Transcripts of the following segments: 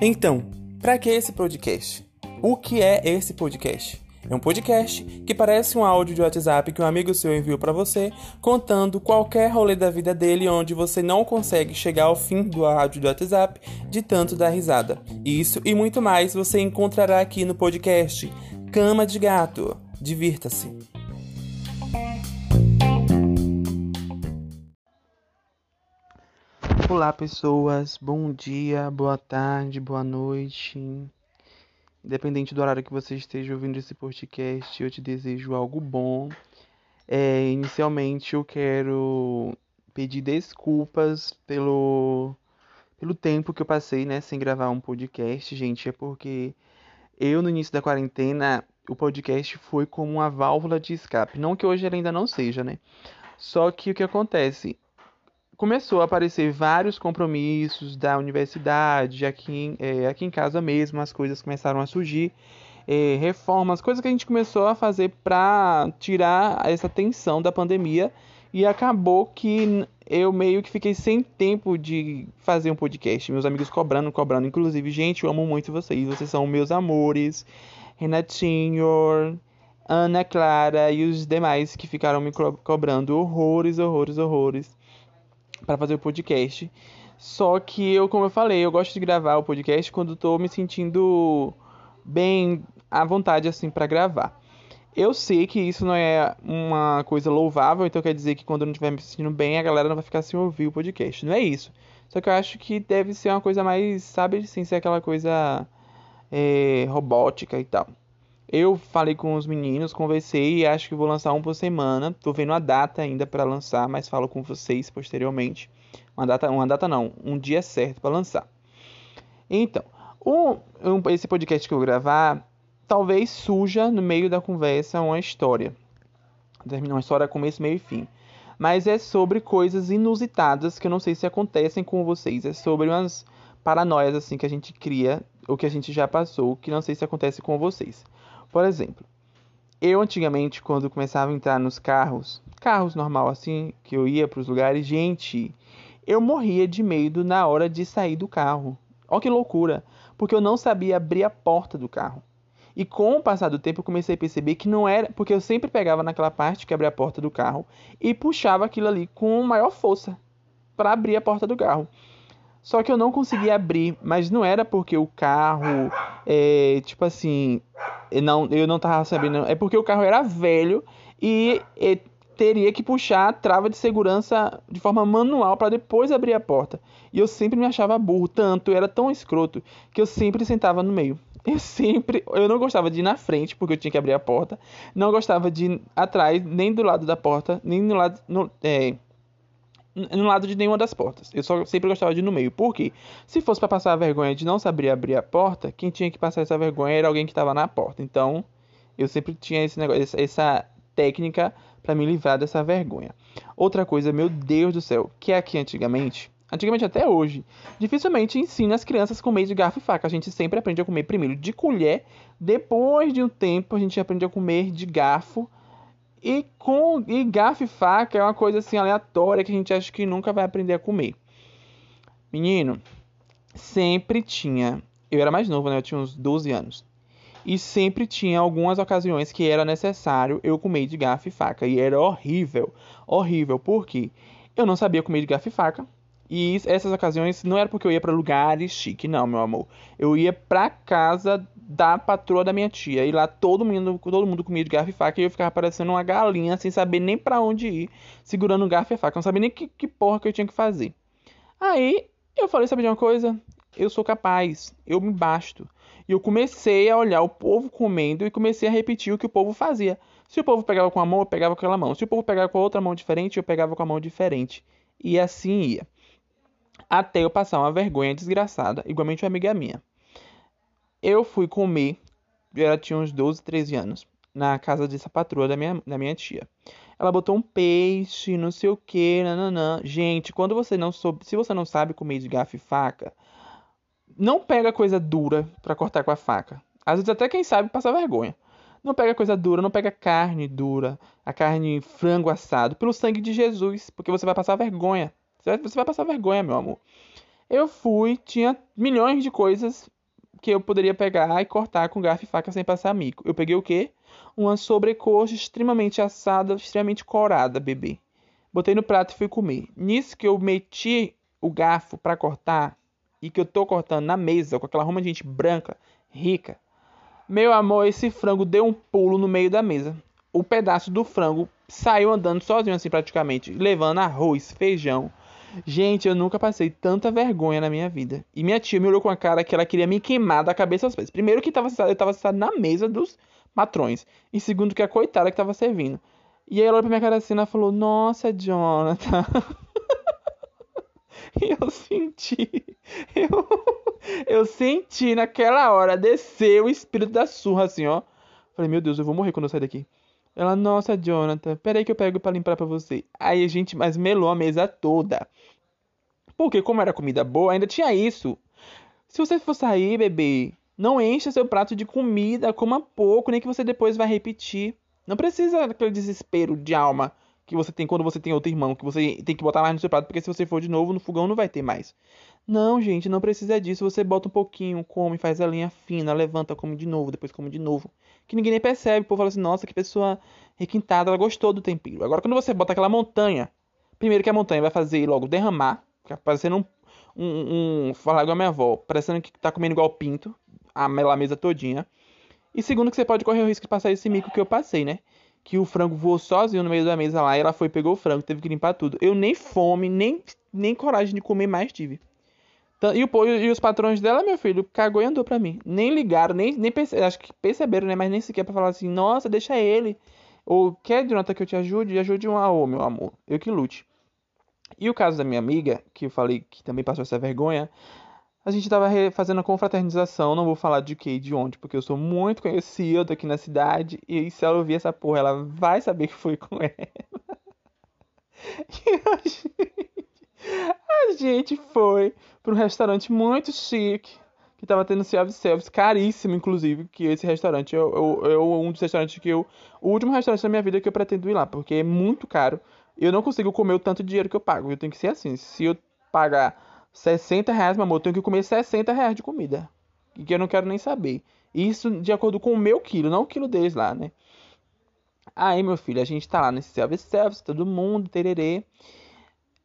Então, para que esse podcast? O que é esse podcast? É um podcast que parece um áudio de WhatsApp que um amigo seu enviou para você, contando qualquer rolê da vida dele onde você não consegue chegar ao fim do áudio do WhatsApp de tanto dar risada. Isso e muito mais você encontrará aqui no podcast Cama de Gato. Divirta-se. Olá, pessoas. Bom dia, boa tarde, boa noite. Independente do horário que você esteja ouvindo esse podcast, eu te desejo algo bom. É, inicialmente, eu quero pedir desculpas pelo, pelo tempo que eu passei né, sem gravar um podcast, gente. É porque eu, no início da quarentena, o podcast foi como uma válvula de escape. Não que hoje ele ainda não seja, né? Só que o que acontece? Começou a aparecer vários compromissos da universidade, aqui, em, é, aqui em casa mesmo, as coisas começaram a surgir, é, reformas, coisas que a gente começou a fazer para tirar essa tensão da pandemia e acabou que eu meio que fiquei sem tempo de fazer um podcast. Meus amigos cobrando, cobrando. Inclusive, gente, eu amo muito vocês. Vocês são meus amores. Renatinho, Ana Clara e os demais que ficaram me cobrando horrores, horrores, horrores para fazer o podcast. Só que eu, como eu falei, eu gosto de gravar o podcast quando estou me sentindo bem à vontade assim para gravar. Eu sei que isso não é uma coisa louvável, então quer dizer que quando eu não estiver me sentindo bem, a galera não vai ficar sem ouvir o podcast. Não é isso. Só que eu acho que deve ser uma coisa mais, sabe, sem ser aquela coisa é, robótica e tal. Eu falei com os meninos, conversei e acho que vou lançar um por semana. Tô vendo a data ainda para lançar, mas falo com vocês posteriormente. Uma data, uma data não, um dia certo para lançar. Então, um, um, esse podcast que eu gravar, talvez suja no meio da conversa uma história. Termina uma história começo, meio e fim. Mas é sobre coisas inusitadas que eu não sei se acontecem com vocês. É sobre umas paranoias assim que a gente cria, ou que a gente já passou, que não sei se acontece com vocês. Por exemplo, eu antigamente, quando começava a entrar nos carros, carros normal assim, que eu ia para os lugares, gente, eu morria de medo na hora de sair do carro. Olha que loucura, porque eu não sabia abrir a porta do carro. E com o passar do tempo eu comecei a perceber que não era, porque eu sempre pegava naquela parte que abria a porta do carro e puxava aquilo ali com maior força para abrir a porta do carro. Só que eu não conseguia abrir, mas não era porque o carro, é, tipo assim, não, eu não tava sabendo, é porque o carro era velho e, e teria que puxar a trava de segurança de forma manual para depois abrir a porta. E eu sempre me achava burro, tanto, eu era tão escroto que eu sempre sentava no meio. Eu sempre, eu não gostava de ir na frente porque eu tinha que abrir a porta, não gostava de ir atrás, nem do lado da porta, nem no lado, no, é, no lado de nenhuma das portas. Eu só sempre gostava de ir no meio. Por quê? Se fosse para passar a vergonha de não saber abrir a porta, quem tinha que passar essa vergonha era alguém que estava na porta. Então, eu sempre tinha esse negócio, essa técnica para me livrar dessa vergonha. Outra coisa, meu Deus do céu, que é aqui antigamente, antigamente até hoje, dificilmente ensina as crianças a comer de garfo e faca. A gente sempre aprende a comer primeiro de colher, depois de um tempo a gente aprende a comer de garfo e com e garfo e faca é uma coisa assim aleatória que a gente acha que nunca vai aprender a comer. Menino, sempre tinha. Eu era mais novo, né? Eu tinha uns 12 anos. E sempre tinha algumas ocasiões que era necessário eu comer de garfo e faca. E era horrível. Horrível. Por quê? Eu não sabia comer de garfo e faca. E essas ocasiões não era porque eu ia para lugares chique, não, meu amor. Eu ia para casa da patroa da minha tia. E lá todo mundo, todo mundo comia de garfo e faca e eu ficava parecendo uma galinha sem saber nem para onde ir, segurando o garfo e faca. Não sabia nem que, que porra que eu tinha que fazer. Aí eu falei, sabe de uma coisa? Eu sou capaz, eu me basto. E eu comecei a olhar o povo comendo e comecei a repetir o que o povo fazia. Se o povo pegava com a mão, eu pegava com aquela mão. Se o povo pegava com a outra mão diferente, eu pegava com a mão diferente. E assim ia. Até eu passar uma vergonha desgraçada, igualmente uma amiga minha. Eu fui comer, eu tinha uns 12, 13 anos, na casa dessa patroa da minha, da minha tia. Ela botou um peixe, não sei o que, nananã. Gente, quando você não soube, se você não sabe comer de garfo e faca, não pega coisa dura para cortar com a faca. Às vezes até quem sabe passa vergonha. Não pega coisa dura, não pega carne dura, a carne frango assado, pelo sangue de Jesus, porque você vai passar vergonha. Você vai passar vergonha, meu amor. Eu fui, tinha milhões de coisas que eu poderia pegar e cortar com garfo e faca sem passar mico. Eu peguei o quê? Uma sobrecoxa extremamente assada, extremamente corada, bebê. Botei no prato e fui comer. Nisso que eu meti o garfo para cortar e que eu tô cortando na mesa com aquela ruma de gente branca, rica. Meu amor, esse frango deu um pulo no meio da mesa. O pedaço do frango saiu andando sozinho assim praticamente, levando arroz, feijão, Gente, eu nunca passei tanta vergonha na minha vida. E minha tia me olhou com a cara que ela queria me queimar da cabeça aos pés. Primeiro que tava, eu tava sentado na mesa dos patrões. E segundo que a coitada que tava servindo. E aí ela olhou pra minha cara assim e falou, nossa, Jonathan. e eu senti. Eu, eu senti naquela hora descer o espírito da surra, assim, ó. Falei, meu Deus, eu vou morrer quando eu sair daqui. Ela, nossa, Jonathan, peraí que eu pego para limpar para você. Aí a gente mais melou a mesa toda. Porque como era comida boa, ainda tinha isso. Se você for sair, bebê, não encha seu prato de comida, coma pouco, nem que você depois vai repetir. Não precisa daquele desespero de alma que você tem quando você tem outro irmão, que você tem que botar mais no seu prato, porque se você for de novo no fogão não vai ter mais. Não, gente, não precisa disso. Você bota um pouquinho, come, faz a linha fina, levanta, come de novo, depois come de novo. Que ninguém nem percebe. O povo fala assim, nossa, que pessoa requintada, ela gostou do tempero. Agora, quando você bota aquela montanha, primeiro que a montanha vai fazer logo derramar, parecendo um. um, um falar igual a minha avó, parecendo que tá comendo igual pinto, a mesa todinha. E segundo que você pode correr o risco de passar esse mico que eu passei, né? Que o frango voou sozinho no meio da mesa lá, e ela foi, pegou o frango, teve que limpar tudo. Eu nem fome, nem, nem coragem de comer mais tive. E, o, e os patrões dela, meu filho, cagou e andou pra mim. Nem ligaram, nem, nem perce, acho que perceberam, né? Mas nem sequer pra falar assim, nossa, deixa ele. Ou quer, Jonathan, que eu te ajude? Ajude um ao meu amor. Eu que lute. E o caso da minha amiga, que eu falei que também passou essa vergonha, a gente tava fazendo a confraternização, não vou falar de que e de onde, porque eu sou muito conhecido aqui na cidade, e se ela ouvir essa porra, ela vai saber que foi com ela. E gente, a gente foi para um restaurante muito chique, que estava tendo self-service, caríssimo, inclusive, que esse restaurante é, um dos restaurantes que eu. O último restaurante da minha vida que eu pretendo ir lá, porque é muito caro. Eu não consigo comer o tanto de dinheiro que eu pago. Eu tenho que ser assim. Se eu pagar 60 reais, meu amor, eu tenho que comer 60 reais de comida. E que eu não quero nem saber. Isso de acordo com o meu quilo, não o quilo deles lá, né? Aí, meu filho, a gente tá lá nesse self-service, todo mundo, tererê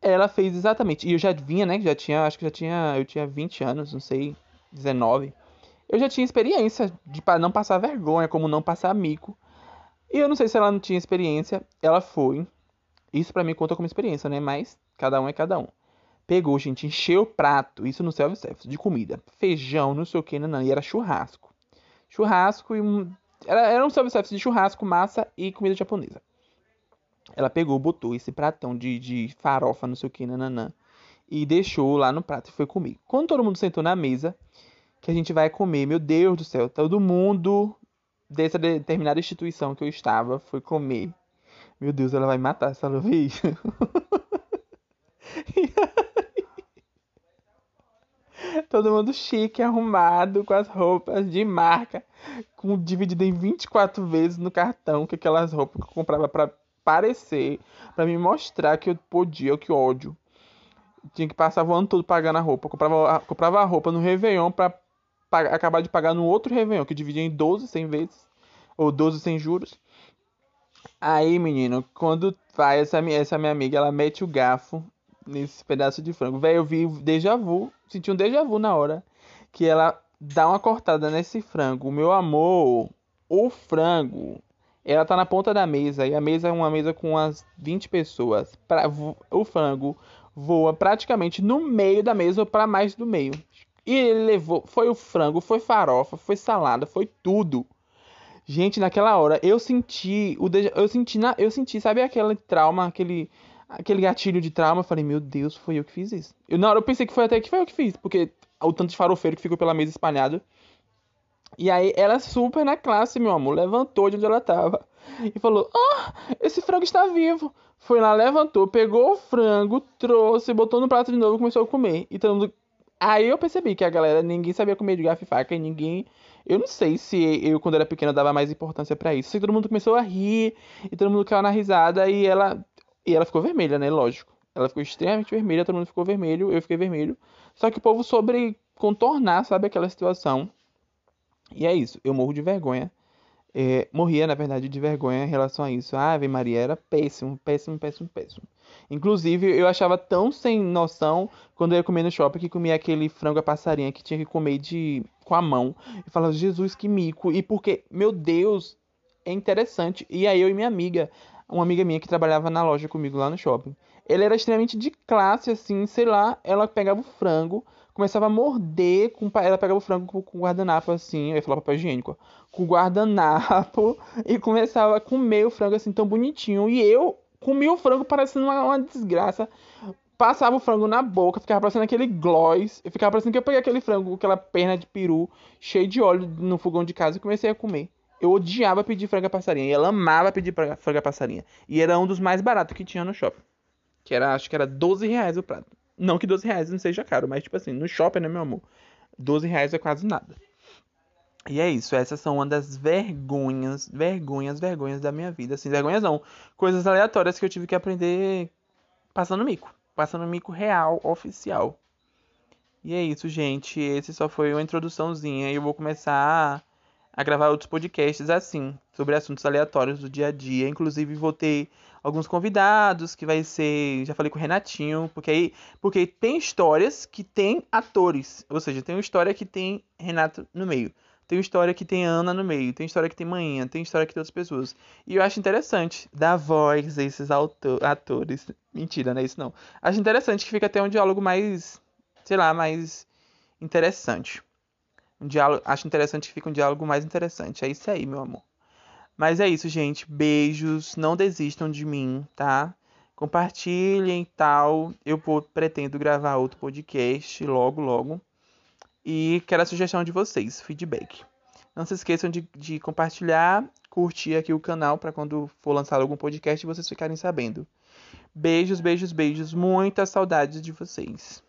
ela fez exatamente. E eu já vinha, né? Já tinha, acho que já tinha, eu tinha 20 anos, não sei, 19. Eu já tinha experiência de não passar vergonha, como não passar mico. E eu não sei se ela não tinha experiência, ela foi. Isso para mim conta como experiência, né? Mas cada um é cada um. Pegou, gente, encheu o prato, isso no self-service, de comida. Feijão, não sei o que, não, não. E era churrasco. Churrasco e. Era, era um self-service de churrasco, massa e comida japonesa. Ela pegou, botou esse pratão de, de farofa, não sei o que, nananã, e deixou lá no prato e foi comer. Quando todo mundo sentou na mesa, que a gente vai comer, meu Deus do céu, todo mundo dessa determinada instituição que eu estava foi comer. Meu Deus, ela vai matar essa vez. todo mundo chique, arrumado, com as roupas de marca, com dividido em 24 vezes no cartão, que aquelas roupas que eu comprava para parecer, para me mostrar que eu podia, que ódio. Tinha que passar voando tudo pagando a roupa. comprava, comprava a roupa no Réveillon pra acabar de pagar no outro Réveillon, que dividia em 12, 100 vezes. Ou 12 sem juros. Aí, menino, quando vai essa, essa minha amiga, ela mete o garfo nesse pedaço de frango. Velho, eu vi déjà vu, senti um déjà vu na hora. Que ela dá uma cortada nesse frango. Meu amor, o frango ela tá na ponta da mesa e a mesa é uma mesa com umas 20 pessoas. Pra, o frango voa praticamente no meio da mesa para mais do meio. E ele levou, foi o frango, foi farofa, foi salada, foi tudo. Gente, naquela hora eu senti, o eu senti, eu senti, sabe aquele trauma, aquele aquele gatilho de trauma, eu falei, meu Deus, foi eu que fiz isso. Eu na hora eu pensei que foi até que foi eu que fiz, porque o tanto de farofeiro que ficou pela mesa espalhado. E aí ela super na classe, meu amor, levantou de onde ela tava e falou: "Ah, esse frango está vivo". Foi lá, levantou, pegou o frango, trouxe, botou no prato de novo e começou a comer. E todo mundo... Aí eu percebi que a galera, ninguém sabia comer de garfo e faca e ninguém. Eu não sei se eu, quando era pequena, dava mais importância para isso. Todo mundo começou a rir, e todo mundo caiu na risada, e ela. E ela ficou vermelha, né? Lógico. Ela ficou extremamente vermelha, todo mundo ficou vermelho, eu fiquei vermelho. Só que o povo sobre contornar, sabe, aquela situação. E é isso, eu morro de vergonha. É, morria, na verdade, de vergonha em relação a isso. A Ave Maria era péssimo, péssimo, péssimo, péssimo. Inclusive, eu achava tão sem noção quando eu ia comer no shopping que comia aquele frango a passarinha que tinha que comer de com a mão. E falava, Jesus, que mico. E porque, meu Deus, é interessante. E aí eu e minha amiga, uma amiga minha que trabalhava na loja comigo lá no shopping, ela era extremamente de classe, assim, sei lá, ela pegava o frango, começava a morder, com, ela pegava o frango com, com guardanapo, assim, eu ia falar papel higiênico, com guardanapo, e começava a comer o frango, assim, tão bonitinho, e eu comia o frango parecendo uma, uma desgraça, passava o frango na boca, ficava parecendo aquele gloss, ficava parecendo que eu peguei aquele frango, aquela perna de peru, cheio de óleo no fogão de casa e comecei a comer. Eu odiava pedir franga passarinha. E ela amava pedir franga passarinha. E era um dos mais baratos que tinha no shopping. Que era, acho que era 12 reais o prato. Não que 12 reais não seja caro, mas tipo assim, no shopping, né, meu amor? 12 reais é quase nada. E é isso, essas são uma das vergonhas, vergonhas, vergonhas da minha vida. Assim, vergonhas não, coisas aleatórias que eu tive que aprender passando mico. Passando mico real, oficial. E é isso, gente. Esse só foi uma introduçãozinha. Eu vou começar a gravar outros podcasts assim, sobre assuntos aleatórios do dia a dia. Inclusive vou ter alguns convidados que vai ser, já falei com o Renatinho, porque aí, porque tem histórias que tem atores, ou seja, tem uma história que tem Renato no meio. Tem uma história que tem Ana no meio, tem história que tem Manhã, tem história que tem outras pessoas. E eu acho interessante dar voz a esses atores. Mentira, não é isso não. Acho interessante que fica até um diálogo mais, sei lá, mais interessante. Um diálogo, acho interessante que fica um diálogo mais interessante. É isso aí, meu amor. Mas é isso, gente. Beijos. Não desistam de mim, tá? Compartilhem tal. Eu pretendo gravar outro podcast logo, logo. E quero a sugestão de vocês, feedback. Não se esqueçam de, de compartilhar, curtir aqui o canal para quando for lançado algum podcast vocês ficarem sabendo. Beijos, beijos, beijos. Muitas saudades de vocês.